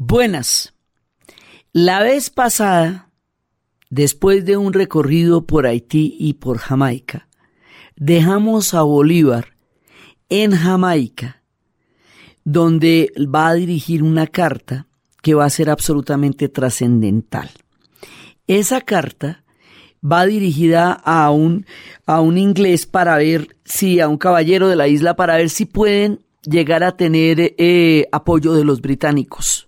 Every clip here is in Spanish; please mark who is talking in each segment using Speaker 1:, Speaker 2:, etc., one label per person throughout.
Speaker 1: Buenas. La vez pasada, después de un recorrido por Haití y por Jamaica, dejamos a Bolívar en Jamaica, donde va a dirigir una carta que va a ser absolutamente trascendental. Esa carta va dirigida a un, a un inglés para ver si, a un caballero de la isla, para ver si pueden llegar a tener eh, apoyo de los británicos.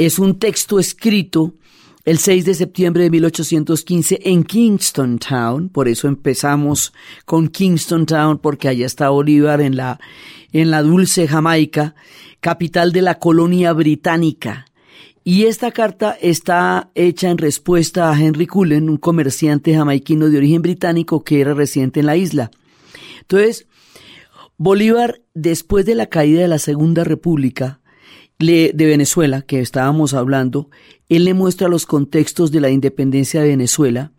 Speaker 1: Es un texto escrito el 6 de septiembre de 1815 en Kingston Town, por eso empezamos con Kingston Town, porque allá está Bolívar en la, en la dulce Jamaica, capital de la colonia británica. Y esta carta está hecha en respuesta a Henry Cullen, un comerciante jamaiquino de origen británico que era residente en la isla. Entonces, Bolívar, después de la caída de la Segunda República, de Venezuela, que estábamos hablando, él le muestra los contextos de la independencia de Venezuela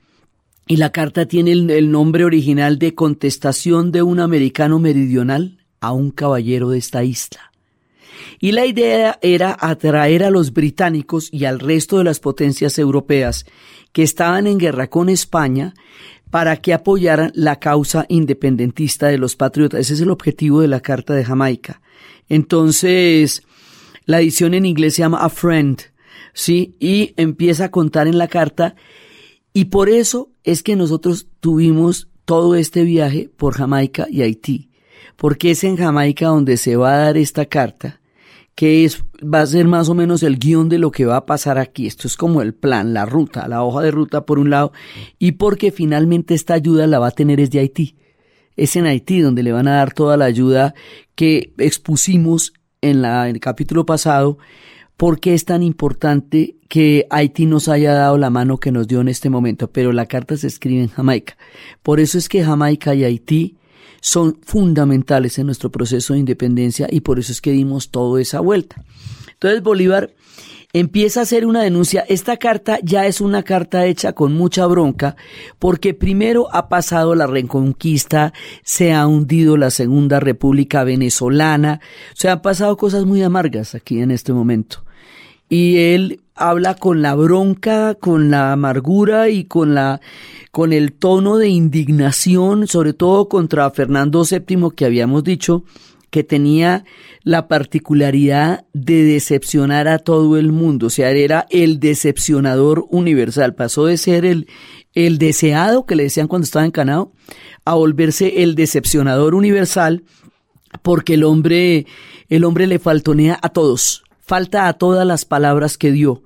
Speaker 1: y la carta tiene el, nombre original de Contestación de un americano meridional a un caballero de esta isla. Y la idea era atraer a los británicos y al resto de las potencias europeas que estaban en guerra con España para que apoyaran la causa independentista de los patriotas. Ese es el objetivo de la Carta de Jamaica. Entonces, la edición en inglés se llama A Friend, ¿sí? Y empieza a contar en la carta. Y por eso es que nosotros tuvimos todo este viaje por Jamaica y Haití. Porque es en Jamaica donde se va a dar esta carta, que es, va a ser más o menos el guion de lo que va a pasar aquí. Esto es como el plan, la ruta, la hoja de ruta por un lado, y porque finalmente esta ayuda la va a tener es de Haití. Es en Haití donde le van a dar toda la ayuda que expusimos en, la, el capítulo pasado por qué es tan importante que Haití nos haya dado la mano que nos dio en este momento, pero la carta se escribe en Jamaica. Por eso es que Jamaica y Haití son fundamentales en nuestro proceso de independencia y por eso es que dimos toda esa vuelta. Entonces Bolívar empieza a hacer una denuncia. Esta carta ya es una carta hecha con mucha bronca porque primero ha pasado la reconquista, se ha hundido la Segunda República Venezolana, o sea, han pasado cosas muy amargas aquí en este momento. Y él habla con la bronca, con la amargura y con la con el tono de indignación, sobre todo contra Fernando VII que habíamos dicho que tenía la particularidad de decepcionar a todo el mundo, o sea, era el decepcionador universal, pasó de ser el, el deseado que le decían cuando estaba encanado a volverse el decepcionador universal porque el hombre el hombre le faltonea a todos, falta a todas las palabras que dio.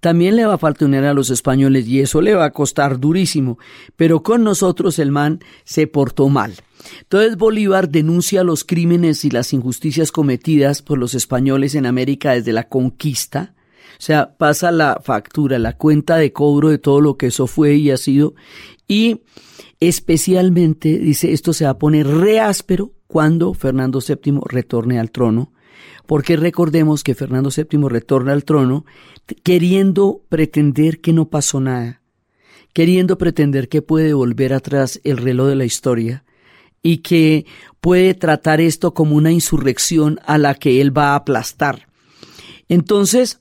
Speaker 1: También le va a faltonear a los españoles y eso le va a costar durísimo, pero con nosotros el man se portó mal. Entonces Bolívar denuncia los crímenes y las injusticias cometidas por los españoles en América desde la conquista, o sea, pasa la factura, la cuenta de cobro de todo lo que eso fue y ha sido, y especialmente dice esto se va a poner re áspero cuando Fernando VII retorne al trono, porque recordemos que Fernando VII retorna al trono queriendo pretender que no pasó nada, queriendo pretender que puede volver atrás el reloj de la historia, y que puede tratar esto como una insurrección a la que él va a aplastar. Entonces,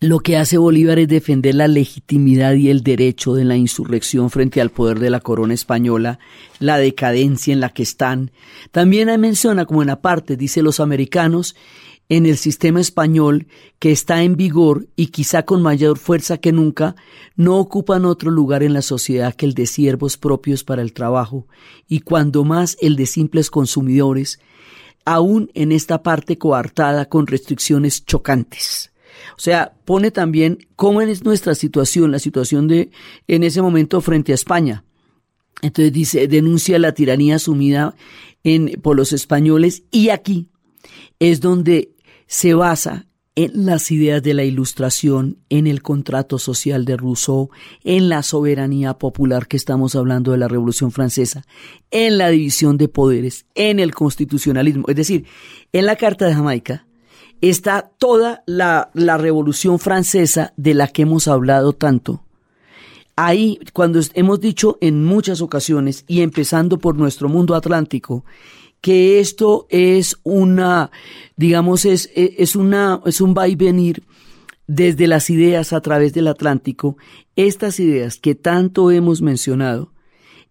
Speaker 1: lo que hace Bolívar es defender la legitimidad y el derecho de la insurrección frente al poder de la corona española, la decadencia en la que están. También menciona como en aparte, dice los americanos, en el sistema español que está en vigor y quizá con mayor fuerza que nunca, no ocupan otro lugar en la sociedad que el de siervos propios para el trabajo, y cuando más el de simples consumidores, aún en esta parte coartada con restricciones chocantes. O sea, pone también cómo es nuestra situación, la situación de en ese momento frente a España. Entonces dice, denuncia la tiranía asumida por los españoles y aquí es donde se basa en las ideas de la Ilustración, en el contrato social de Rousseau, en la soberanía popular que estamos hablando de la Revolución Francesa, en la división de poderes, en el constitucionalismo. Es decir, en la Carta de Jamaica está toda la, Revolución Francesa de la que hemos hablado tanto. Ahí, cuando hemos dicho en muchas ocasiones, y empezando por nuestro mundo atlántico, que esto es una, digamos, es, es, una, es un va y venir desde las ideas a través del Atlántico. Estas ideas que tanto hemos mencionado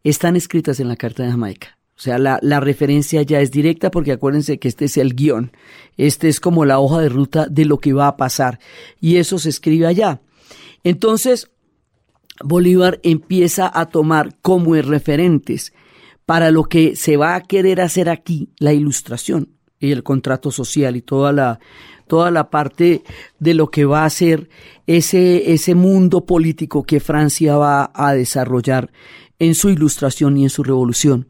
Speaker 1: están escritas en la Carta de Jamaica. O sea, la, la, referencia ya es directa porque acuérdense que este es el guion. Este es como la hoja de ruta de lo que va a pasar. Y eso se escribe allá. Entonces, Bolívar empieza a tomar como referentes para lo que se va a querer hacer aquí la ilustración y el contrato social y toda la, toda la parte de lo que va a ser ese, ese mundo político que Francia va a desarrollar en su ilustración y en su revolución.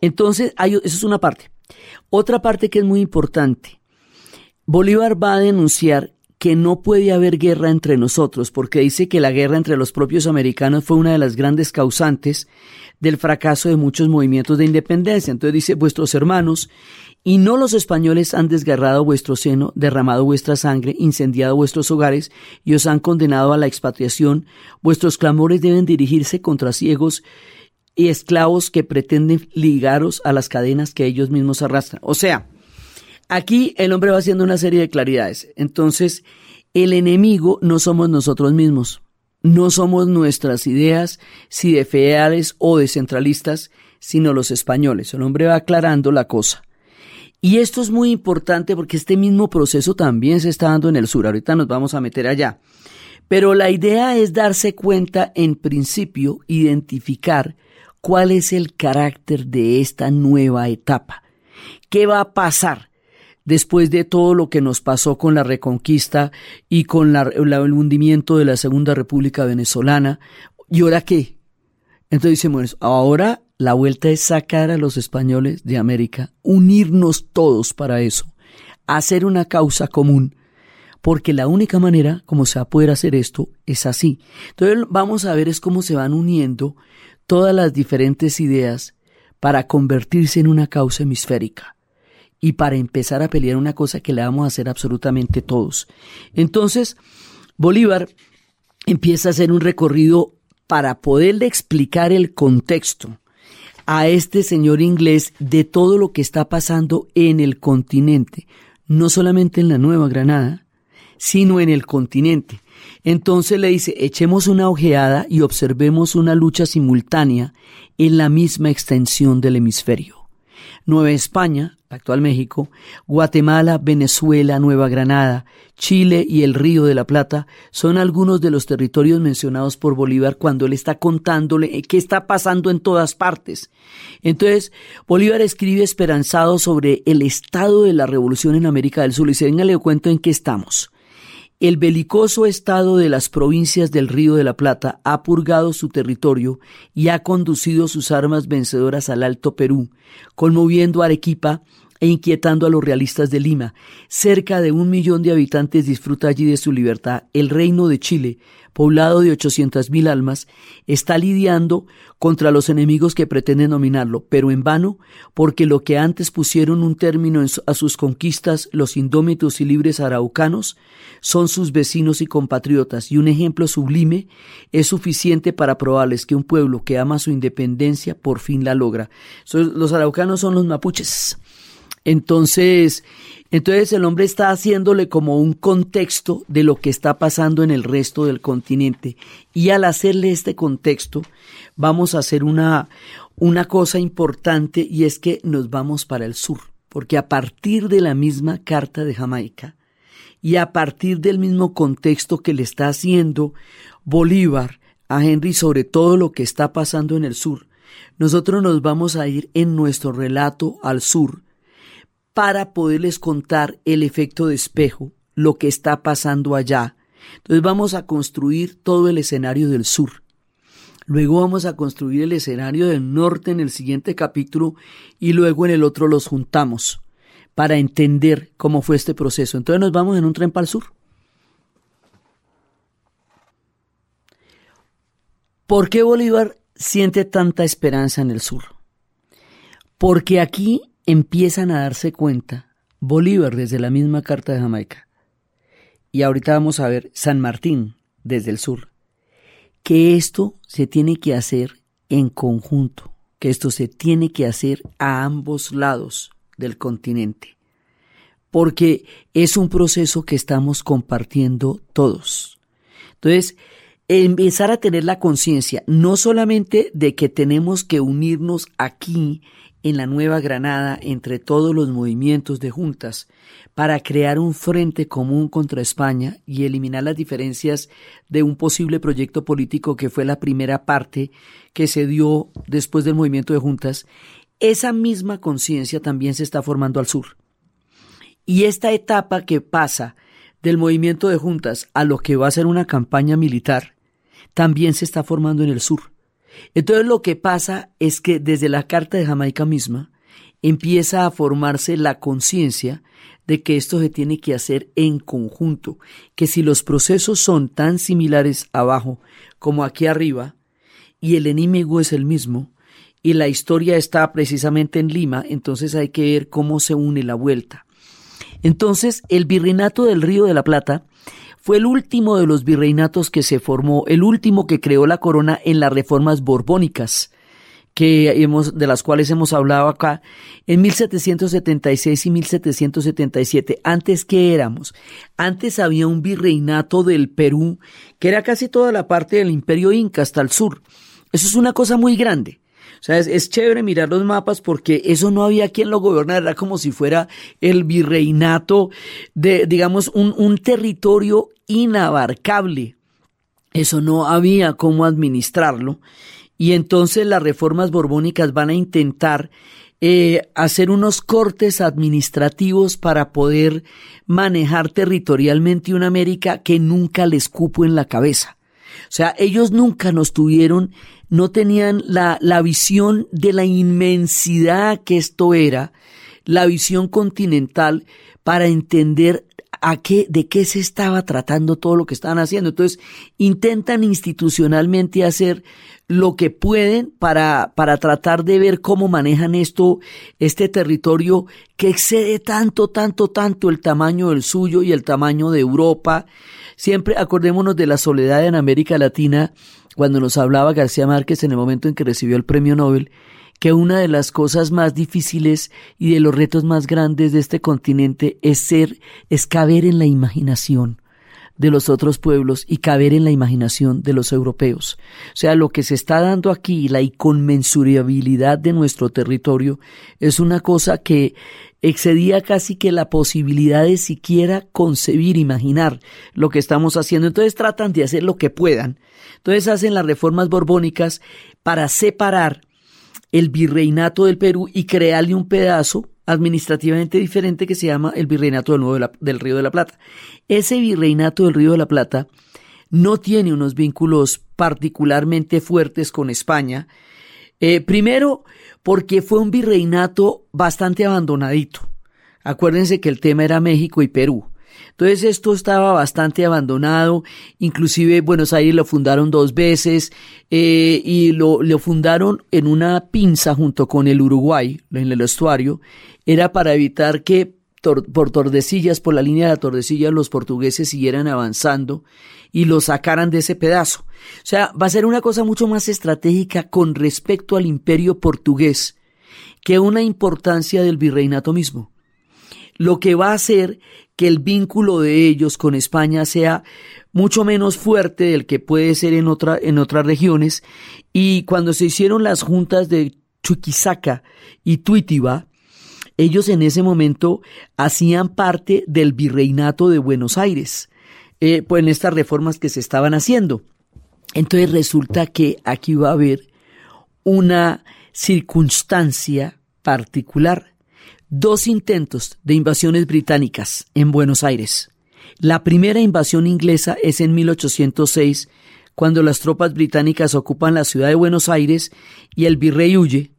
Speaker 1: Entonces, hay, esa es una parte. Otra parte que es muy importante. Bolívar va a denunciar que no puede haber guerra entre nosotros, porque dice que la guerra entre los propios americanos fue una de las grandes causantes del fracaso de muchos movimientos de independencia. Entonces dice, vuestros hermanos y no los españoles han desgarrado vuestro seno, derramado vuestra sangre, incendiado vuestros hogares y os han condenado a la expatriación. Vuestros clamores deben dirigirse contra ciegos y esclavos que pretenden ligaros a las cadenas que ellos mismos arrastran. O sea, Aquí el hombre va haciendo una serie de claridades. Entonces, el enemigo no somos nosotros mismos. No somos nuestras ideas, si de feales o de centralistas, sino los españoles. El hombre va aclarando la cosa. Y esto es muy importante porque este mismo proceso también se está dando en el sur. Ahorita nos vamos a meter allá. Pero la idea es darse cuenta, en principio, identificar cuál es el carácter de esta nueva etapa. ¿Qué va a pasar? Después de todo lo que nos pasó con la reconquista y con el hundimiento de la Segunda República Venezolana. ¿Y ahora qué? Entonces dice bueno, ahora la vuelta es sacar a los españoles de América, unirnos todos para eso, hacer una causa común, porque la única manera como se va a poder hacer esto es así. Entonces vamos a ver es cómo se van uniendo todas las diferentes ideas para convertirse en una causa hemisférica y para empezar a pelear una cosa que le vamos a hacer absolutamente todos. Entonces, Bolívar empieza a hacer un recorrido para poderle explicar el contexto a este señor inglés de todo lo que está pasando en el continente, no solamente en la Nueva Granada, sino en el continente. Entonces le dice, echemos una ojeada y observemos una lucha simultánea en la misma extensión del hemisferio. Nueva España, actual México, Guatemala, Venezuela, Nueva Granada, Chile y el Río de la Plata son algunos de los territorios mencionados por Bolívar cuando él está contándole qué está pasando en todas partes. Entonces, Bolívar escribe esperanzado sobre el estado de la revolución en América del Sur y dice, venga, le cuento en qué estamos. El belicoso estado de las provincias del Río de la Plata ha purgado su territorio y ha conducido sus armas vencedoras al Alto Perú, conmoviendo a Arequipa e inquietando a los realistas de Lima. Cerca de un millón de habitantes disfruta allí de su libertad. El reino de Chile, poblado de ochocientas mil almas, está lidiando contra los enemigos que pretenden dominarlo, pero en vano, porque lo que antes pusieron un término a sus conquistas los indómitos y libres araucanos, son sus vecinos y compatriotas, y un ejemplo sublime es suficiente para probarles que un pueblo que ama su independencia por fin la logra. Los araucanos son los mapuches. Entonces, entonces el hombre está haciéndole como un contexto de lo que está pasando en el resto del continente. Y al hacerle este contexto, vamos a hacer una, una cosa importante y es que nos vamos para el sur. Porque a partir de la misma carta de Jamaica y a partir del mismo contexto que le está haciendo Bolívar a Henry sobre todo lo que está pasando en el sur, nosotros nos vamos a ir en nuestro relato al sur para poderles contar el efecto de espejo, lo que está pasando allá. Entonces vamos a construir todo el escenario del sur. Luego vamos a construir el escenario del norte en el siguiente capítulo y luego en el otro los juntamos para entender cómo fue este proceso. Entonces nos vamos en un tren para el sur. ¿Por qué Bolívar siente tanta esperanza en el sur? Porque aquí empiezan a darse cuenta, Bolívar desde la misma Carta de Jamaica, y ahorita vamos a ver San Martín desde el sur, que esto se tiene que hacer en conjunto, que esto se tiene que hacer a ambos lados del continente, porque es un proceso que estamos compartiendo todos. Entonces, empezar a tener la conciencia no solamente de que tenemos que unirnos aquí en la Nueva Granada entre todos los movimientos de juntas para crear un frente común contra España y eliminar las diferencias de un posible proyecto político que fue la primera parte que se dio después del movimiento de juntas, esa misma conciencia también se está formando al sur. Y esta etapa que pasa del movimiento de juntas a lo que va a ser una campaña militar, también se está formando en el sur. Entonces lo que pasa es que desde la Carta de Jamaica misma empieza a formarse la conciencia de que esto se tiene que hacer en conjunto, que si los procesos son tan similares abajo como aquí arriba, y el enemigo es el mismo, y la historia está precisamente en Lima, entonces hay que ver cómo se une la vuelta. Entonces, el virreinato del Río de la Plata fue el último de los virreinatos que se formó, el último que creó la corona en las reformas borbónicas, que hemos, de las cuales hemos hablado acá, en 1776 y 1777. Antes, ¿qué éramos? Antes había un virreinato del Perú, que era casi toda la parte del imperio inca hasta el sur. Eso es una cosa muy grande. O sea, es, chévere mirar los mapas porque eso no había quien lo gobernara, era como si fuera el virreinato de, digamos, un, un territorio inabarcable. Eso no había cómo administrarlo. Y entonces las reformas borbónicas van a intentar eh, hacer unos cortes administrativos para poder manejar territorialmente una América que nunca les cupo en la cabeza. O sea, ellos nunca nos tuvieron no tenían la, la visión de la inmensidad que esto era, la visión continental para entender a qué, de qué se estaba tratando todo lo que estaban haciendo. Entonces, intentan institucionalmente hacer lo que pueden para, para tratar de ver cómo manejan esto, este territorio que excede tanto, tanto, tanto el tamaño del suyo y el tamaño de Europa. Siempre acordémonos de la soledad en América Latina, cuando nos hablaba García Márquez en el momento en que recibió el premio Nobel, que una de las cosas más difíciles y de los retos más grandes de este continente es ser, es caber en la imaginación de los otros pueblos y caber en la imaginación de los europeos. O sea, lo que se está dando aquí, la inconmensurabilidad de nuestro territorio, es una cosa que excedía casi que la posibilidad de siquiera concebir, imaginar lo que estamos haciendo. Entonces tratan de hacer lo que puedan. Entonces hacen las reformas borbónicas para separar el virreinato del Perú y crearle un pedazo administrativamente diferente que se llama el virreinato del, Río de la Plata. Ese virreinato del Río de la Plata no tiene unos vínculos particularmente fuertes con España. Eh, primero, porque fue un virreinato bastante abandonadito. Acuérdense que el tema era México y Perú. Entonces esto estaba bastante abandonado, inclusive Buenos Aires lo fundaron dos veces eh, y lo, fundaron en una pinza junto con el Uruguay, en el estuario, era para evitar que por Tordesillas, por la línea de la Tordesillas, los portugueses siguieran avanzando y lo sacaran de ese pedazo. O sea, va a ser una cosa mucho más estratégica con respecto al imperio portugués que una importancia del virreinato mismo. Lo que va a hacer que el vínculo de ellos con España sea mucho menos fuerte del que puede ser en, otra, en otras regiones. Y cuando se hicieron las juntas de Chuquisaca y Tuitiba, ellos en ese momento hacían parte del virreinato de Buenos Aires, eh, pues en estas reformas que se estaban haciendo. Entonces resulta que aquí va a haber una circunstancia particular dos intentos de invasiones británicas en Buenos Aires. La primera invasión inglesa es en 1806, cuando las tropas británicas ocupan la ciudad de Buenos Aires y el virrey huye.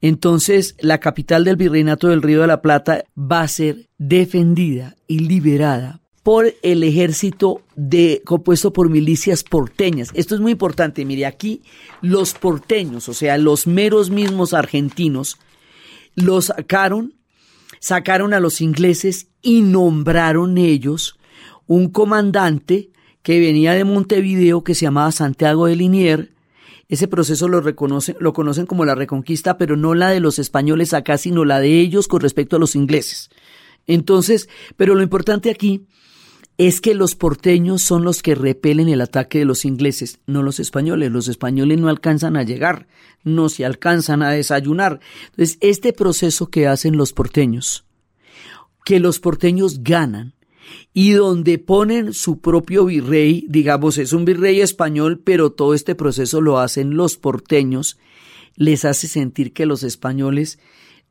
Speaker 1: Entonces, la capital del virreinato del Río de la Plata va a ser defendida y liberada por el ejército de, compuesto por milicias porteñas. Esto es muy importante. Mire, aquí los porteños, o sea, los meros mismos argentinos, los sacaron sacaron a los ingleses y nombraron ellos un comandante que venía de Montevideo que se llamaba Santiago de Linier ese proceso lo reconocen, lo conocen como la reconquista, pero no la de los españoles acá, sino la de ellos con respecto a los ingleses. Entonces, pero lo importante aquí es que los porteños son los que repelen el ataque de los ingleses, no los españoles. Los españoles no alcanzan a llegar, no se alcanzan a desayunar. Entonces, este proceso que hacen los porteños, que los porteños ganan, y donde ponen su propio virrey, digamos, es un virrey español, pero todo este proceso lo hacen los porteños, les hace sentir que los españoles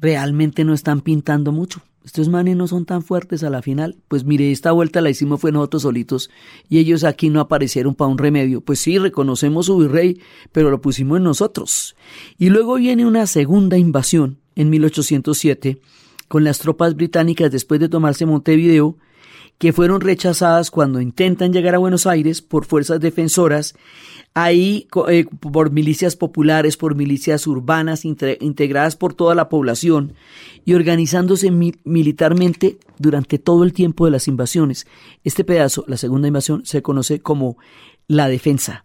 Speaker 1: realmente no están pintando mucho. Estos manes no son tan fuertes a la final. Pues mire, esta vuelta la hicimos fue nosotros solitos y ellos aquí no aparecieron para un remedio. Pues sí, reconocemos su virrey, pero lo pusimos en nosotros. Y luego viene una segunda invasión en 1807 con las tropas británicas después de tomarse Montevideo que fueron rechazadas cuando intentan llegar a Buenos Aires por fuerzas defensoras, ahí eh, por milicias populares, por milicias urbanas integradas por toda la población y organizándose militarmente durante todo el tiempo de las invasiones. Este pedazo, la segunda invasión, se conoce como la defensa.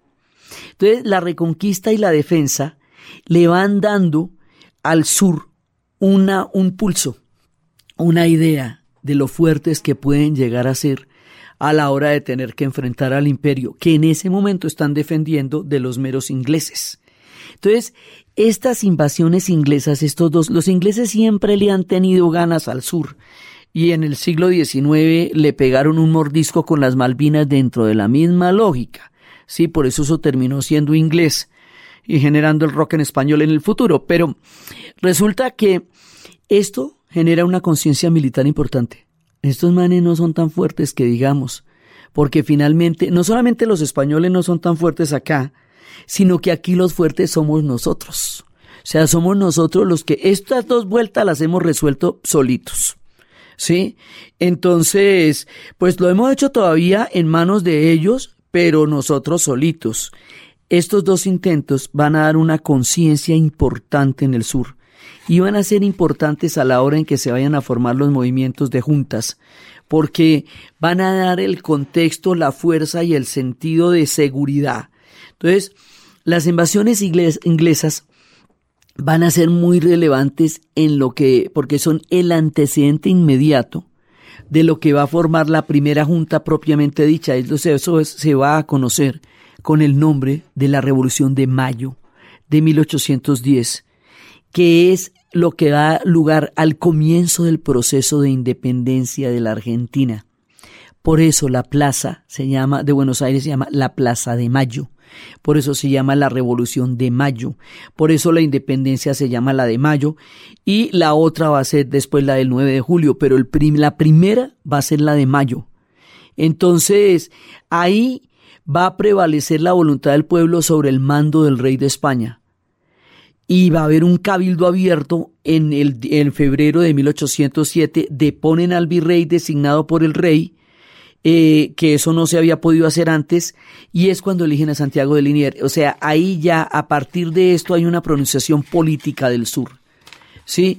Speaker 1: Entonces, la reconquista y la defensa le van dando al sur una, un pulso, una idea, de lo fuertes que pueden llegar a ser a la hora de tener que enfrentar al imperio, que en ese momento están defendiendo de los meros ingleses. Entonces, estas invasiones inglesas, estos dos, los ingleses siempre le han tenido ganas al sur y en el siglo XIX le pegaron un mordisco con las Malvinas dentro de la misma lógica. Sí, por eso eso terminó siendo inglés y generando el rock en español en el futuro. Pero resulta que esto genera una conciencia militar importante. Estos manes no son tan fuertes que digamos, porque finalmente no solamente los españoles no son tan fuertes acá, sino que aquí los fuertes somos nosotros. O sea, somos nosotros los que estas dos vueltas las hemos resuelto solitos. ¿Sí? Entonces, pues lo hemos hecho todavía en manos de ellos, pero nosotros solitos. Estos dos intentos van a dar una conciencia importante en el sur y van a ser importantes a la hora en que se vayan a formar los movimientos de juntas, porque van a dar el contexto, la fuerza y el sentido de seguridad. Entonces, las invasiones inglesas van a ser muy relevantes en lo que, porque son el antecedente inmediato de lo que va a formar la primera junta propiamente dicha. Entonces, eso se va a conocer con el nombre de la Revolución de Mayo de 1810, que es lo que da lugar al comienzo del proceso de independencia de la Argentina. Por eso la plaza se llama, de Buenos Aires se llama la Plaza de Mayo. Por eso se llama la Revolución de Mayo. Por eso la independencia se llama la de Mayo. Y la otra va a ser después la del 9 de julio. Pero la primera va a ser la de Mayo. Entonces, ahí va a prevalecer la voluntad del pueblo sobre el mando del rey de España y va a haber un cabildo abierto en, el, en febrero de 1807, deponen al virrey designado por el rey, eh, que eso no se había podido hacer antes, y es cuando eligen a Santiago de Liniers. O sea, ahí ya a partir de esto hay una pronunciación política del sur, ¿sí?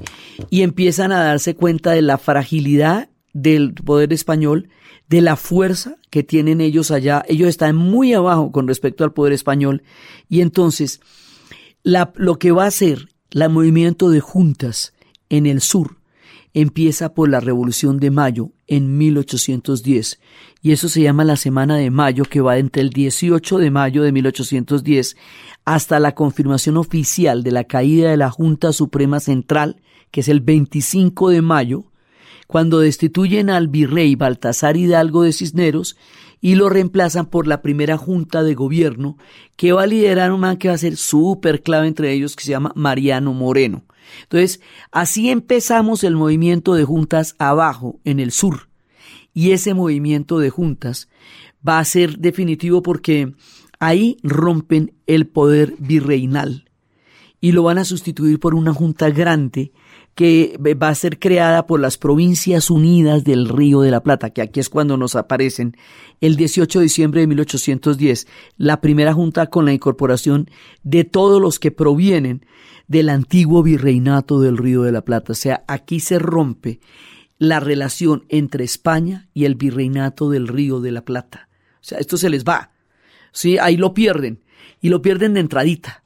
Speaker 1: Y empiezan a darse cuenta de la fragilidad del poder español, de la fuerza que tienen ellos allá. Ellos están muy abajo con respecto al poder español, y entonces lo que va a ser el movimiento de juntas en el sur empieza por la Revolución de Mayo en 1810 y eso se llama la Semana de Mayo que va entre el 18 de mayo de 1810 hasta la confirmación oficial de la caída de la Junta Suprema Central que es el 25 de mayo cuando destituyen al virrey Baltasar Hidalgo de Cisneros y lo reemplazan por la primera junta de gobierno que va a liderar un man que va a ser súper clave entre ellos que se llama Mariano Moreno. Entonces, así empezamos el movimiento de juntas abajo, en el sur. Y ese movimiento de juntas va a ser definitivo porque ahí rompen el poder virreinal y lo van a sustituir por una junta grande que va a ser creada por las Provincias Unidas del Río de la Plata, que aquí es cuando nos aparecen, el 18 de diciembre de 1810, la primera junta con la incorporación de todos los que provienen del antiguo virreinato del Río de la Plata. O sea, aquí se rompe la relación entre España y el virreinato del Río de la Plata. O sea, esto se les va. Sí, ahí lo pierden. y lo pierden de entradita.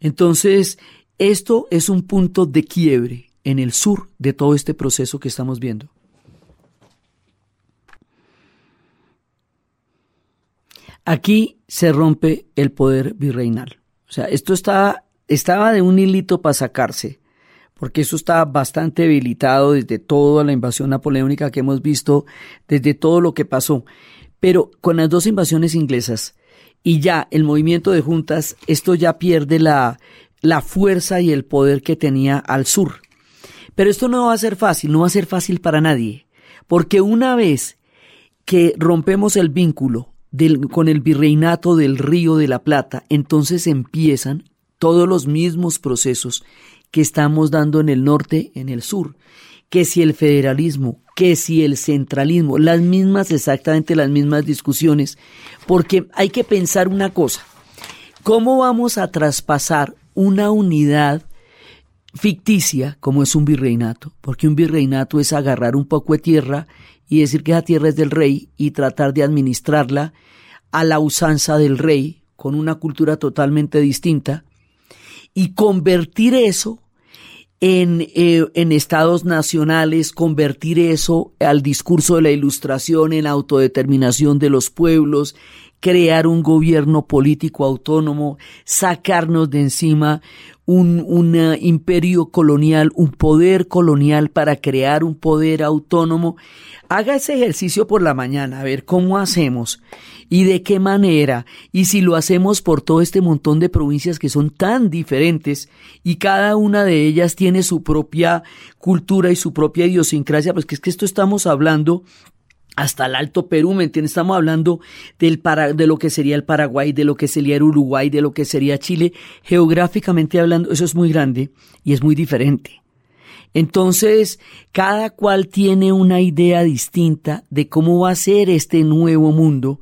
Speaker 1: Entonces, esto es un punto de quiebre en el sur de todo este proceso que estamos viendo. Aquí se rompe el poder virreinal. O sea, esto estaba, estaba de un hilito para sacarse, porque eso estaba bastante debilitado desde toda la invasión napoleónica que hemos visto, desde todo lo que pasó. Pero con las dos invasiones inglesas y ya el movimiento de juntas, esto ya pierde la, la fuerza y el poder que tenía al sur. Pero esto no va a ser fácil, no va a ser fácil para nadie, porque una vez que rompemos el vínculo con el virreinato del Río de la Plata, entonces empiezan todos los mismos procesos que estamos dando en el norte, en el sur, que si el federalismo, que si el centralismo, las mismas, exactamente las mismas discusiones, porque hay que pensar una cosa, ¿cómo vamos a traspasar una unidad ficticia como es un virreinato? Porque un virreinato es agarrar un poco de tierra y decir que esa tierra es del rey y tratar de administrarla a la usanza del rey, con una cultura totalmente distinta, y convertir eso en, eh, en, estados nacionales, convertir eso al discurso de la ilustración, en autodeterminación de los pueblos, crear un gobierno político autónomo, sacarnos de encima un, un imperio colonial, un poder colonial para crear un poder autónomo. Haga ese ejercicio por la mañana, a ver cómo hacemos y de qué manera, y si lo hacemos por todo este montón de provincias que son tan diferentes y cada una de ellas tiene su propia cultura y su propia idiosincrasia, pues que es que esto estamos hablando hasta el Alto Perú, ¿me entiendes? Estamos hablando del para, de lo que sería el Paraguay, de lo que sería el Uruguay, de lo que sería Chile. Geográficamente hablando, eso es muy grande y es muy diferente. Entonces, cada cual tiene una idea distinta de cómo va a ser este nuevo mundo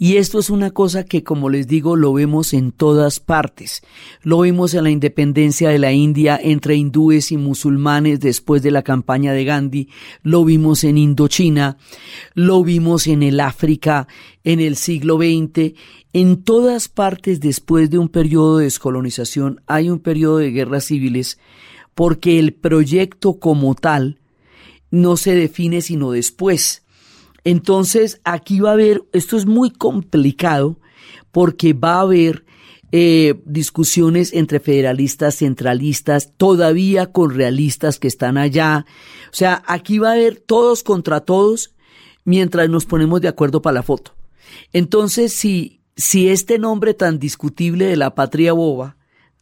Speaker 1: y esto es una cosa que, como les digo, lo vemos en todas partes. Lo vimos en la independencia de la India entre hindúes y musulmanes después de la campaña de Gandhi. Lo vimos en Indochina. Lo vimos en el África en el siglo XX. En todas partes después de un periodo de descolonización hay un periodo de guerras civiles porque el proyecto como tal no se define sino después. Entonces, aquí va a haber, esto es muy complicado porque va a haber eh, discusiones entre federalistas, centralistas, todavía con realistas que están allá. O sea, aquí va a haber todos contra todos mientras nos ponemos de acuerdo para la foto. Entonces, si, si este nombre tan discutible de la patria boba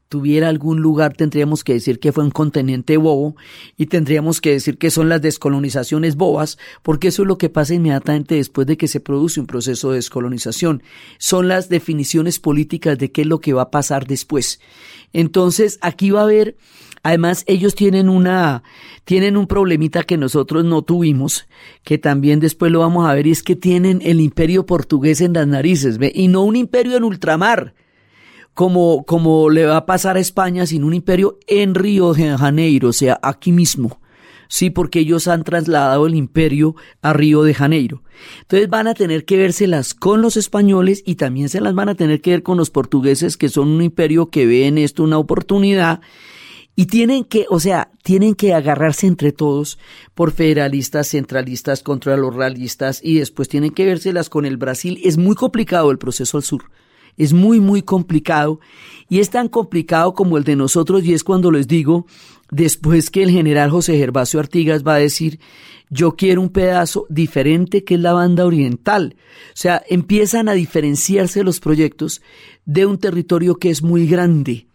Speaker 1: tuviera algún lugar, tendríamos que decir que fue un continente bobo y tendríamos que decir que son las descolonizaciones bobas, porque eso es lo que pasa inmediatamente después de que se produce un proceso de descolonización. Son las definiciones políticas de qué es lo que va a pasar después. Entonces, aquí va a haber, además, ellos tienen una, tienen un problemita que nosotros no tuvimos, que también después lo vamos a ver, y es que tienen el imperio portugués en las narices, ¿ve? y no un imperio en ultramar como, como le va a pasar a España sin un imperio en Río de Janeiro, o sea, aquí mismo. Sí, porque ellos han trasladado el imperio a Río de Janeiro. Entonces van a tener que vérselas con los españoles y también se las van a tener que ver con los portugueses, que son un imperio que ve en esto una oportunidad. Y tienen que, o sea, tienen que agarrarse entre todos por federalistas, centralistas, contra los realistas y después tienen que vérselas con el Brasil. Es muy complicado el proceso al sur. Es muy, muy complicado y es tan complicado como el de nosotros y es cuando les digo, después que el general José Gervasio Artigas va a decir, yo quiero un pedazo diferente que es la banda oriental. O sea, empiezan a diferenciarse los proyectos de un territorio que es muy grande.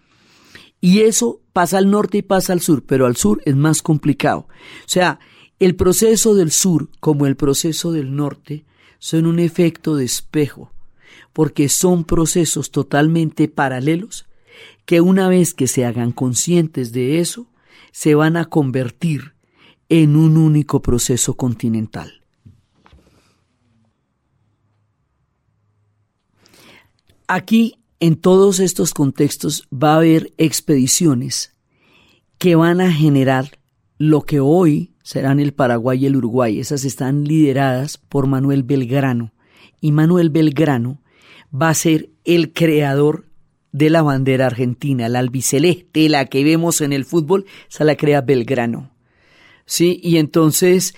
Speaker 1: Y eso pasa al norte y pasa al sur, pero al sur es más complicado. O sea, el proceso del sur como el proceso del norte son un efecto de espejo porque son procesos totalmente paralelos que una vez que se hagan conscientes de eso, se van a convertir en un único proceso continental. Aquí, en todos estos contextos, va a haber expediciones que van a generar lo que hoy serán el Paraguay y el Uruguay. Esas están lideradas por Manuel Belgrano. Y Manuel Belgrano va a ser el creador de la bandera argentina, la albiceleste, la que vemos en el fútbol, esa la crea Belgrano. ¿Sí? Y entonces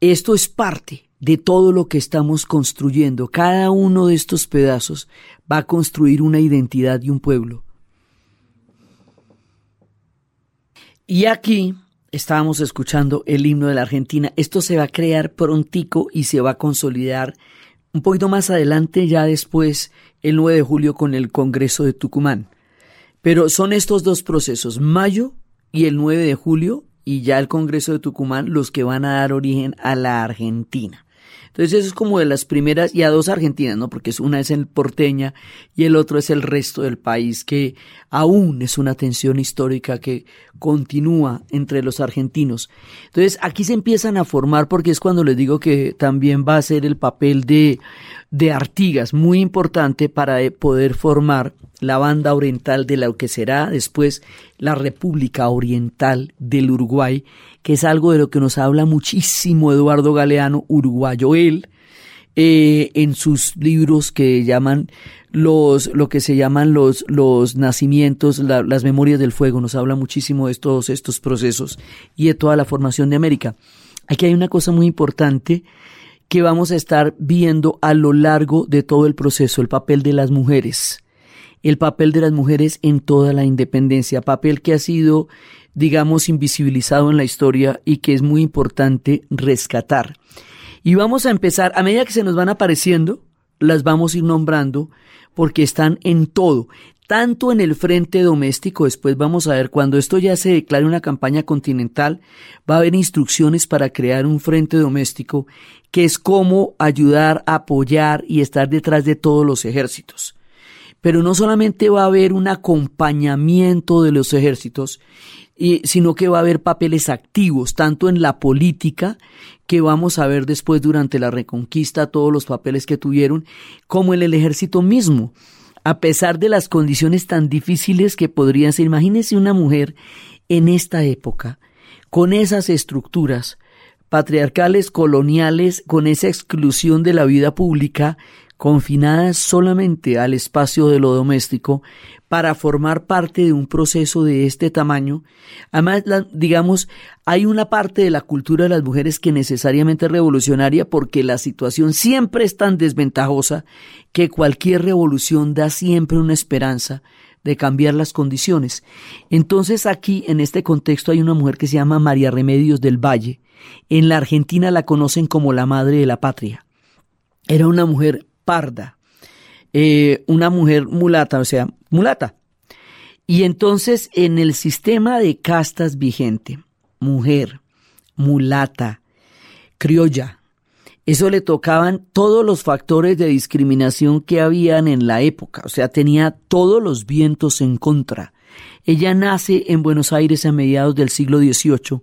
Speaker 1: esto es parte de todo lo que estamos construyendo. Cada uno de estos pedazos va a construir una identidad y un pueblo. Y aquí estábamos escuchando el himno de la Argentina. Esto se va a crear prontico y se va a consolidar un poquito más adelante, ya después, el 9 de julio con el Congreso de Tucumán. Pero son estos dos procesos, mayo y el 9 de julio, y ya el Congreso de Tucumán, los que van a dar origen a la Argentina. Entonces eso es como de las primeras, y a dos argentinas, ¿no? Porque una es el porteña y el otro es el resto del país, que aún es una tensión histórica que continúa entre los argentinos. Entonces aquí se empiezan a formar, porque es cuando les digo que también va a ser el papel de, de Artigas, muy importante para poder formar la banda oriental de lo que será después la República Oriental del Uruguay, que es algo de lo que nos habla muchísimo Eduardo Galeano, uruguayo él, eh, en sus libros que llaman los, lo que se llaman los, los nacimientos, las memorias del fuego, nos habla muchísimo de todos estos procesos y de toda la formación de América. Aquí hay una cosa muy importante que vamos a estar viendo a lo largo de todo el proceso, el papel de las mujeres el papel de las mujeres en toda la independencia, papel que ha sido, digamos, invisibilizado en la historia y que es muy importante rescatar. Y vamos a empezar, a medida que se nos van apareciendo, las vamos a ir nombrando porque están en todo, tanto en el frente doméstico, después vamos a ver, cuando esto ya se declare una campaña continental, va a haber instrucciones para crear un frente doméstico, que es cómo ayudar, apoyar y estar detrás de todos los ejércitos pero no solamente va a haber un acompañamiento de los ejércitos, sino que va a haber papeles activos, tanto en la política, que vamos a ver después durante la reconquista, todos los papeles que tuvieron, como en el ejército mismo. A pesar de las condiciones tan difíciles que podrían ser, imagínense una mujer en esta época, con esas estructuras patriarcales, coloniales, con esa exclusión de la vida pública, confinadas solamente al espacio de lo doméstico para formar parte de un proceso de este tamaño. Además, digamos, hay una parte de la cultura de las mujeres que necesariamente es revolucionaria porque la situación siempre es tan desventajosa que cualquier revolución da siempre una esperanza de cambiar las condiciones. Entonces aquí, en este contexto, hay una mujer que se llama María Remedios del Valle. En la Argentina la conocen como la madre de la patria. Era una mujer parda, eh, una mujer mulata, o sea, mulata. Y entonces en el sistema de castas vigente, mujer, mulata, criolla, eso le tocaban todos los factores de discriminación que habían en la época, o sea, tenía todos los vientos en contra. Ella nace en Buenos Aires a mediados del siglo XVIII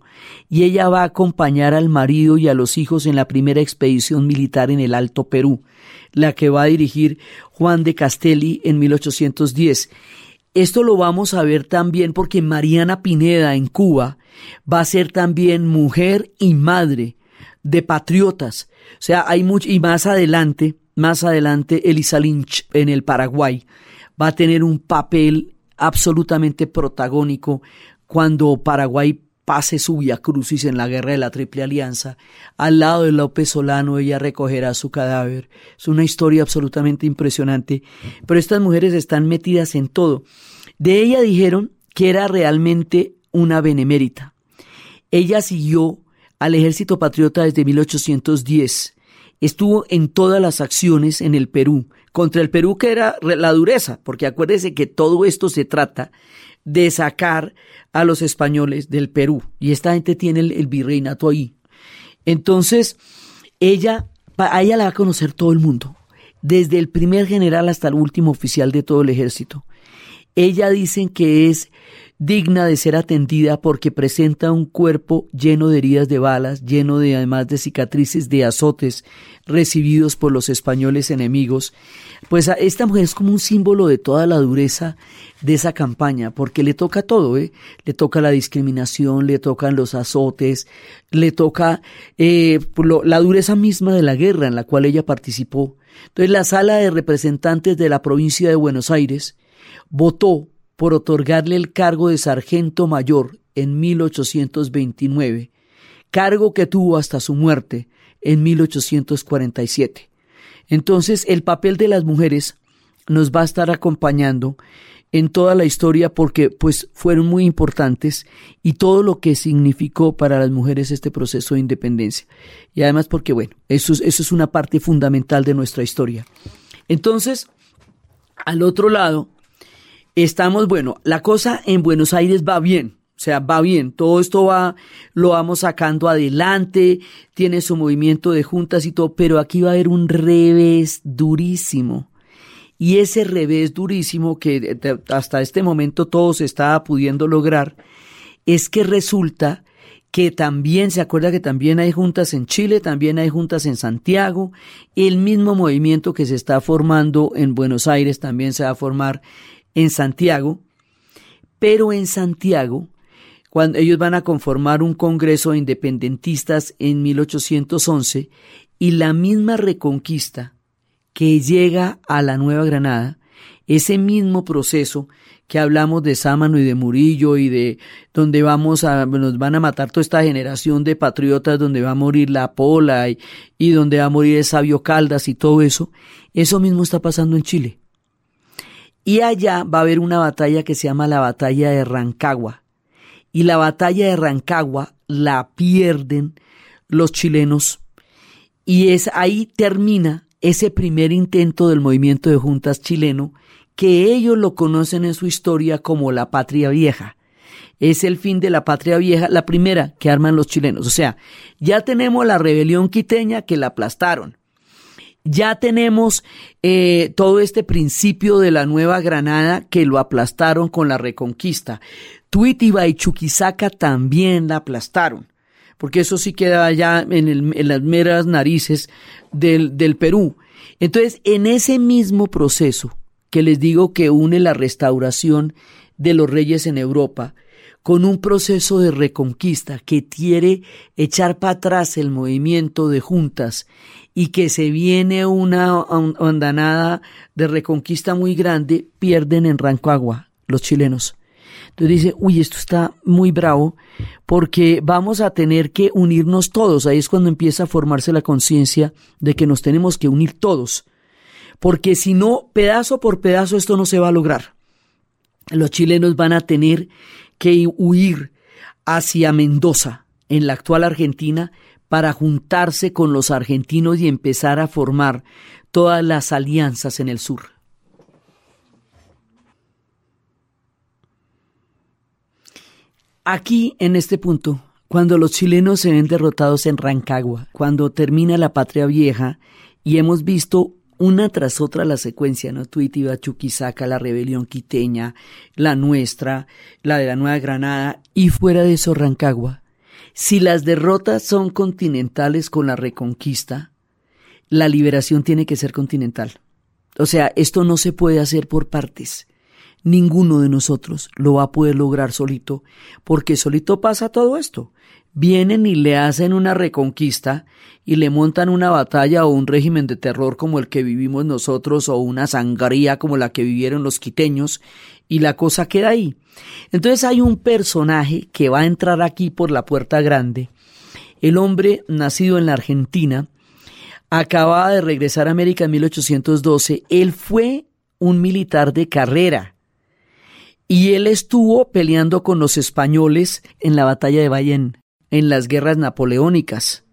Speaker 1: y ella va a acompañar al marido y a los hijos en la primera expedición militar en el Alto Perú, la que va a dirigir Juan de Castelli en 1810. Esto lo vamos a ver también porque Mariana Pineda en Cuba va a ser también mujer y madre de patriotas. O sea, hay mucho, y más adelante, más adelante, Elisa Lynch en el Paraguay va a tener un papel absolutamente protagónico cuando Paraguay pase su via crucis en la guerra de la Triple Alianza. Al lado de López Solano ella recogerá su cadáver. Es una historia absolutamente impresionante. Pero estas mujeres están metidas en todo. De ella dijeron que era realmente una benemérita. Ella siguió al ejército patriota desde 1810. Estuvo en todas las acciones en el Perú, contra el Perú que era la dureza, porque acuérdese que todo esto se trata de sacar a los españoles del Perú y esta gente tiene el, virreinato ahí. Entonces, ella, a ella la va a conocer todo el mundo, desde el primer general hasta el último oficial de todo el ejército. Ella dicen que es digna de ser atendida porque presenta un cuerpo lleno de heridas de balas, lleno de además de cicatrices de azotes recibidos por los españoles enemigos. Pues esta mujer es como un símbolo de toda la dureza de esa campaña, porque le toca todo, ¿eh? le toca la discriminación, le tocan los azotes, le toca eh, la dureza misma de la guerra en la cual ella participó Entonces la sala de representantes de la provincia de Buenos Aires votó por otorgarle el cargo de sargento mayor en 1829, cargo que tuvo hasta su muerte en 1847. Entonces el papel de las mujeres nos va a estar acompañando en toda la historia porque pues fueron muy importantes y todo lo que significó para las mujeres este proceso de independencia. Y además porque bueno, eso, eso es una parte fundamental de nuestra historia. Entonces, al otro lado, estamos, bueno, la cosa en Buenos Aires va bien. O sea, va bien, todo esto va, lo vamos sacando adelante, tiene su movimiento de juntas y todo, pero aquí va a haber un revés durísimo y ese revés durísimo que hasta este momento todo se estaba pudiendo lograr, es que resulta que también, se acuerda que también hay juntas en Chile, también hay juntas en Santiago, el mismo movimiento que se está formando en Buenos Aires también se va a formar en Santiago, pero en Santiago, cuando ellos van a conformar un congreso de independentistas en 1811, y la misma reconquista que llega a la Nueva Granada, ese mismo proceso que hablamos de Sámano y de Murillo y de donde vamos a, nos van a matar toda esta generación de patriotas, donde va a morir la Pola y, donde va a morir el Sabio Caldas y todo eso, eso mismo está pasando en Chile. Y allá va a haber una batalla que se llama la batalla de Rancagua. Y la batalla de Rancagua la pierden los chilenos. Y es ahí termina ese primer intento del movimiento de juntas chileno, que ellos lo conocen en su historia como la patria vieja. Es el fin de la patria vieja, la primera que arman los chilenos. O sea, ya tenemos la rebelión quiteña que la aplastaron. Ya tenemos eh, todo este principio de la Nueva Granada que lo aplastaron con la reconquista. Tuitiba y Chuquisaca también la aplastaron porque eso sí queda allá en, las meras narices del, del Perú. Entonces, en ese mismo proceso que les digo que une la restauración de los reyes en Europa, con un proceso de reconquista que quiere echar para atrás el movimiento de juntas y que se viene una andanada de reconquista muy grande, pierden en Rancagua los chilenos. Entonces dice, uy, esto está muy bravo porque vamos a tener que unirnos todos. Ahí es cuando empieza a formarse la conciencia de que nos tenemos que unir todos. Porque si no, pedazo por pedazo esto no se va a lograr. Los chilenos van a tener que huir hacia Mendoza, en la actual Argentina, para juntarse con los argentinos y empezar a formar todas las alianzas en el sur. Aquí, en este punto, cuando los chilenos se ven derrotados en Rancagua, cuando termina la patria vieja y hemos visto una tras otra la secuencia, ¿no? Tuitiva, Chuquisaca, la rebelión quiteña, la nuestra, la de la Nueva Granada y fuera de eso Rancagua. Si las derrotas son continentales con la reconquista, la liberación tiene que ser continental. O sea, esto no se puede hacer por partes ninguno de nosotros lo va a poder lograr solito, porque solito pasa todo esto. Vienen y le hacen una reconquista y le montan una batalla o un régimen de terror como el que vivimos nosotros o una sangría como la que vivieron los quiteños y la cosa queda ahí. Entonces hay un personaje que va a entrar aquí por la puerta grande. El hombre nacido en la Argentina, acababa de regresar a América en 1812. Él fue un militar de carrera y él estuvo peleando con los españoles en la batalla de Bayén, en las guerras napoleónicas.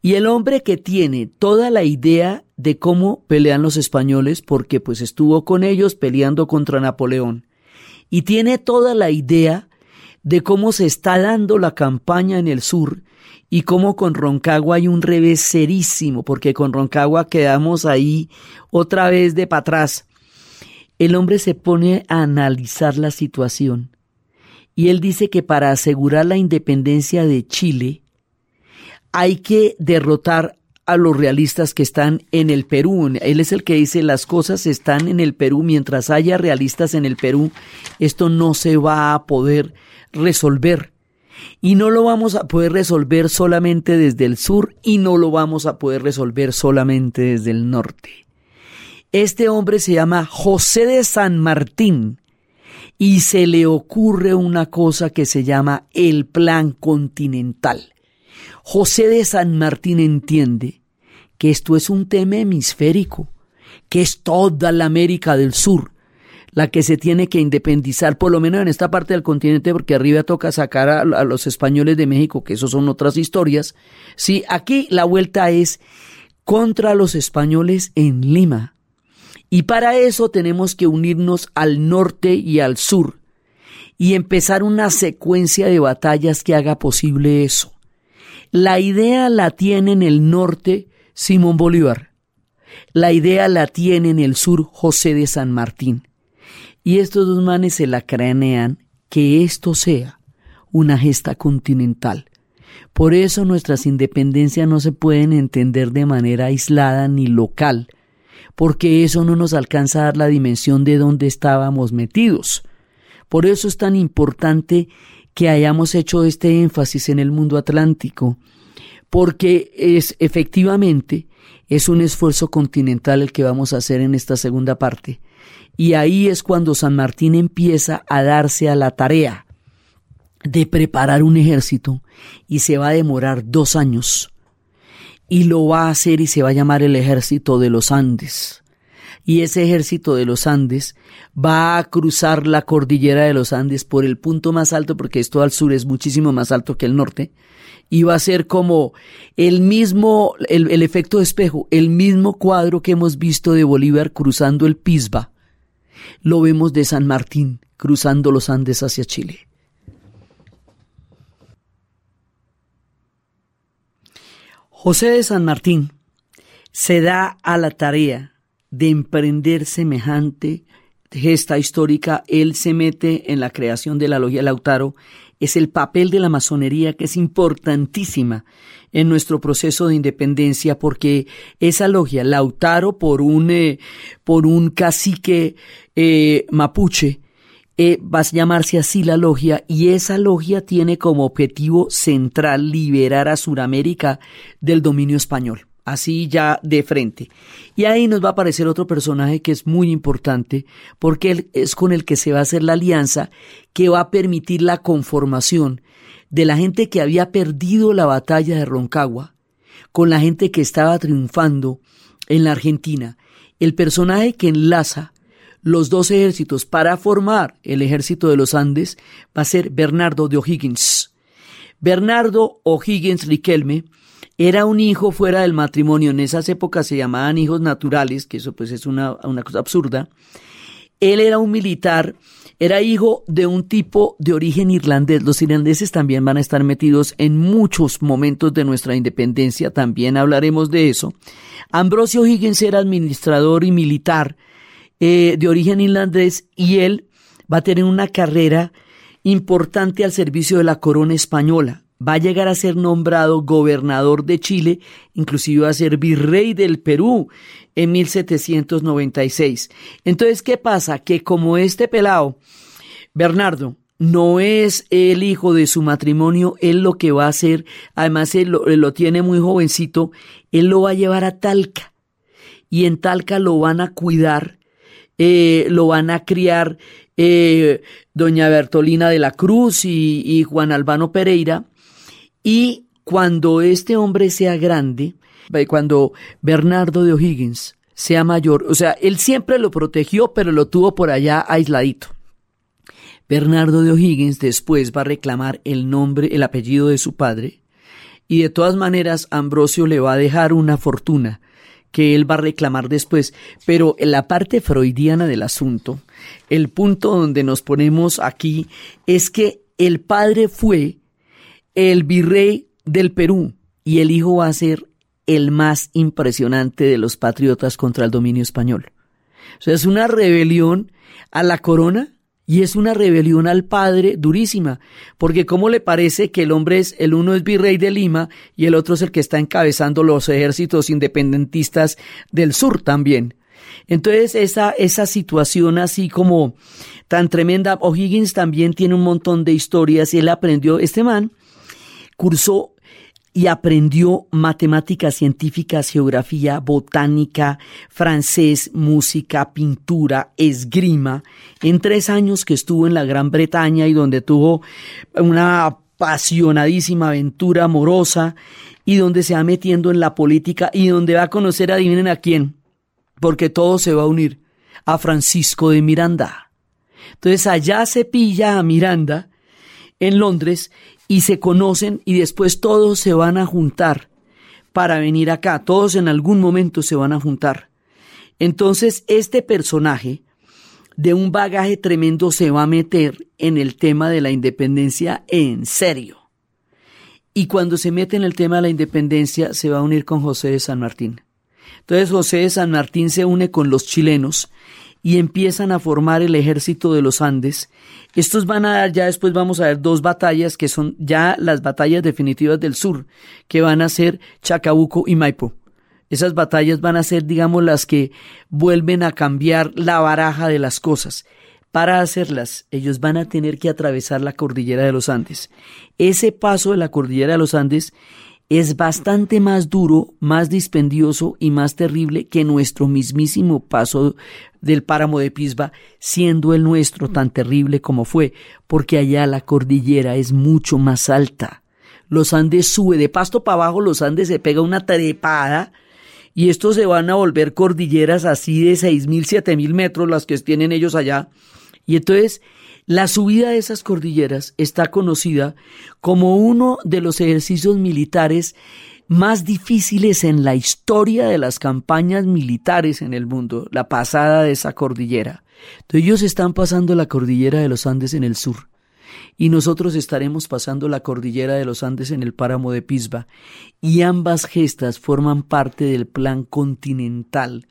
Speaker 1: Y el hombre que tiene toda la idea de cómo pelean los españoles, porque pues estuvo con ellos peleando contra Napoleón, y tiene toda la idea de cómo se está dando la campaña en el sur y cómo con Roncagua hay un revés serísimo, porque con Roncagua quedamos ahí otra vez de para atrás el hombre se pone a analizar la situación y él dice que para asegurar la independencia de Chile hay que derrotar a los realistas que están en el Perú. Él es el que dice las cosas están en el Perú. Mientras haya realistas en el Perú, esto no se va a poder resolver. Y no lo vamos a poder resolver solamente desde el sur y no lo vamos a poder resolver solamente desde el norte. Este hombre se llama José de San Martín y se le ocurre una cosa que se llama el plan continental. José de San Martín entiende que esto es un tema hemisférico, que es toda la América del Sur la que se tiene que independizar, por lo menos en esta parte del continente, porque arriba toca sacar a, los españoles de México, que eso son otras historias. Sí, aquí la vuelta es contra los españoles en Lima. Y para eso tenemos que unirnos al norte y al sur y empezar una secuencia de batallas que haga posible eso. La idea la tiene en el norte Simón Bolívar. La idea la tiene en el sur José de San Martín. Y estos dos manes se la cranean que esto sea una gesta continental. Por eso nuestras independencias no se pueden entender de manera aislada ni local, porque eso no nos alcanza a dar la dimensión de dónde estábamos metidos. Por eso es tan importante que hayamos hecho este énfasis en el mundo atlántico, porque es efectivamente es un esfuerzo continental el que vamos a hacer en esta segunda parte. Y ahí es cuando San Martín empieza a darse a la tarea de preparar un ejército y se va a demorar dos años. Y lo va a hacer y se va a llamar el ejército de los Andes. Y ese ejército de los Andes va a cruzar la cordillera de los Andes por el punto más alto, porque esto al sur es muchísimo más alto que el norte, y va a ser como el mismo, el, el efecto de espejo, el mismo cuadro que hemos visto de Bolívar cruzando el Pisba lo vemos de San Martín cruzando los Andes hacia Chile. José de San Martín se da a la tarea de emprender semejante gesta histórica. Él se mete en la creación de la Logia Lautaro. Es el papel de la masonería que es importantísima en nuestro proceso de independencia porque esa logia, Lautaro por un, eh, por un cacique eh, mapuche, eh, va a llamarse así la logia y esa logia tiene como objetivo central liberar a Sudamérica del dominio español así ya de frente. Y ahí nos va a aparecer otro personaje que es muy importante porque es con el que se va a hacer la alianza que va a permitir la conformación de la gente que había perdido la batalla de Roncagua con la gente que estaba triunfando en la Argentina. El personaje que enlaza los dos ejércitos para formar el ejército de los Andes va a ser Bernardo de O'Higgins. Bernardo O'Higgins Riquelme era un hijo fuera del matrimonio. En esas épocas se llamaban hijos naturales, que eso pues es una, una cosa absurda. Él era un militar era hijo de un tipo de origen irlandés. Los irlandeses también van a estar metidos en muchos momentos de nuestra independencia, también hablaremos de eso. Ambrosio Higgins era administrador y militar eh, de origen irlandés y él va a tener una carrera importante al servicio de la corona española. Va a llegar a ser nombrado gobernador de Chile, inclusive a ser virrey del Perú en 1796. Entonces, ¿qué pasa? Que como este pelado, Bernardo, no es el hijo de su matrimonio, él lo que va a hacer, además él lo, tiene muy jovencito, él lo va a llevar a Talca y en Talca lo van a cuidar, eh, lo van a criar eh, doña Bertolina de la Cruz y, y Juan Albano Pereira y cuando este hombre sea grande, cuando Bernardo de O'Higgins sea mayor, o sea, él siempre lo protegió, pero lo tuvo por allá aisladito. Bernardo de O'Higgins después va a reclamar el nombre, el apellido de su padre, y de todas maneras Ambrosio le va a dejar una fortuna que él va a reclamar después, pero en la parte freudiana del asunto, el punto donde nos ponemos aquí es que el padre fue el virrey del Perú y el hijo va a ser el más impresionante de los patriotas contra el dominio español. O sea, es una rebelión a la corona y es una rebelión al padre durísima, porque ¿cómo le parece que el hombre es, el uno es virrey de Lima y el otro es el que está encabezando los ejércitos independentistas del sur también? Entonces, esa, esa situación así como tan tremenda, O'Higgins también tiene un montón de historias y él aprendió, este man cursó y aprendió matemáticas científicas, geografía, botánica, francés, música, pintura, esgrima, en tres años que estuvo en la Gran Bretaña y donde tuvo una apasionadísima aventura amorosa y donde se va metiendo en la política y donde va a conocer, adivinen a quién, porque todo se va a unir, a Francisco de Miranda. Entonces allá se pilla a Miranda en Londres y se conocen y después todos se van a juntar para venir acá. Todos en algún momento se van a juntar. Entonces este personaje de un bagaje tremendo se va a meter en el tema de la independencia en serio. Y cuando se mete en el tema de la independencia se va a unir con José de San Martín. Entonces José de San Martín se une con los chilenos y empiezan a formar el ejército de los Andes. Estos van a dar, ya después vamos a ver dos batallas que son ya las batallas definitivas del sur, que van a ser Chacabuco y Maipo. Esas batallas van a ser, digamos, las que vuelven a cambiar la baraja de las cosas. Para hacerlas, ellos van a tener que atravesar la cordillera de los Andes. Ese paso de la cordillera de los Andes es bastante más duro, más dispendioso y más terrible que nuestro mismísimo paso del páramo de Pisba, siendo el nuestro tan terrible como fue, porque allá la cordillera es mucho más alta. Los Andes sube de pasto para abajo, los Andes se pega una trepada y estos se van a volver cordilleras así de seis mil, siete mil metros, las que tienen ellos allá. Y entonces la subida de esas cordilleras está conocida como uno de los ejercicios militares más difíciles en la historia de las campañas militares en el mundo, la pasada de esa cordillera. Entonces ellos están pasando la cordillera de los Andes en el sur y nosotros estaremos pasando la cordillera de los Andes en el páramo de Pisba y ambas gestas forman parte del plan continental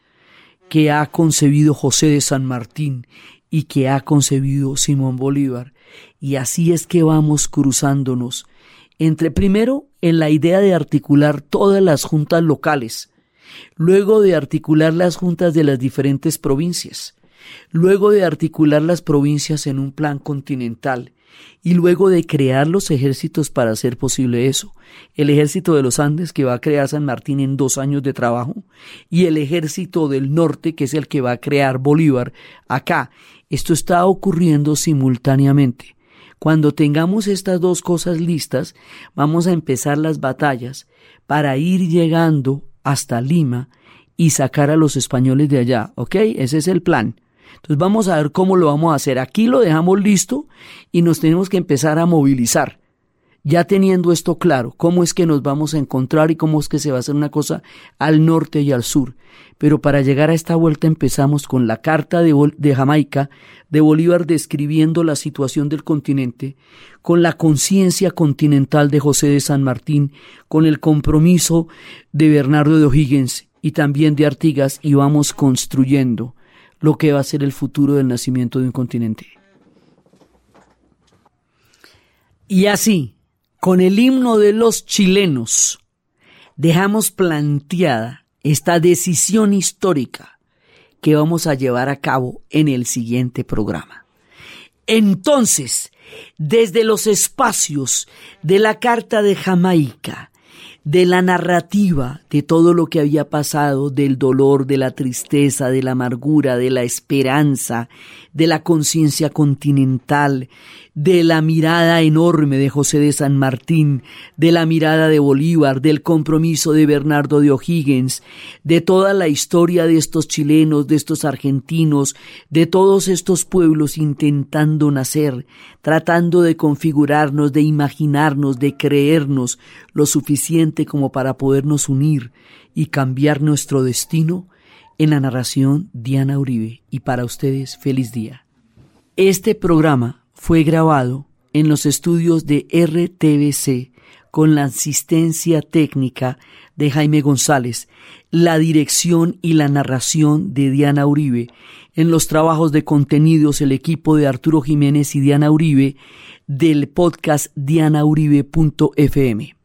Speaker 1: que ha concebido José de San Martín y que ha concebido Simón Bolívar. Y así es que vamos cruzándonos entre primero en la idea de articular todas las juntas locales, luego de articular las juntas de las diferentes provincias, luego de articular las provincias en un plan continental y luego de crear los ejércitos para hacer posible eso. El ejército de los Andes que va a crear San Martín en dos años de trabajo y el ejército del norte que es el que va a crear Bolívar acá. Esto está ocurriendo simultáneamente. Cuando tengamos estas dos cosas listas, vamos a empezar las batallas para ir llegando hasta Lima y sacar a los españoles de allá, ¿ok? Ese es el plan. Entonces vamos a ver cómo lo vamos a hacer. Aquí lo dejamos listo y nos tenemos que empezar a movilizar. Ya teniendo esto claro, cómo es que nos vamos a encontrar y cómo es que se va a hacer una cosa al norte y al sur. Pero para llegar a esta vuelta empezamos con la carta de, Jamaica de Bolívar describiendo la situación del continente, con la conciencia continental de José de San Martín, con el compromiso de Bernardo de O'Higgins y también de Artigas y vamos construyendo lo que va a ser el futuro del nacimiento de un continente. Y así, con el himno de los chilenos, dejamos planteada esta decisión histórica que vamos a llevar a cabo en el siguiente programa. Entonces, desde los espacios de la Carta de Jamaica, de la narrativa de todo lo que había pasado, del dolor, de la tristeza, de la amargura, de la esperanza, de la conciencia continental, de la mirada enorme de José de San Martín, de la mirada de Bolívar, del compromiso de Bernardo de O'Higgins, de toda la historia de estos chilenos, de estos argentinos, de todos estos pueblos intentando nacer, tratando de configurarnos, de imaginarnos, de creernos lo suficiente como para podernos unir y cambiar nuestro destino, en la narración Diana Uribe y para ustedes feliz día. Este programa fue grabado en los estudios de RTBC con la asistencia técnica de Jaime González, la dirección y la narración de Diana Uribe, en los trabajos de contenidos el equipo de Arturo Jiménez y Diana Uribe del podcast dianauribe.fm.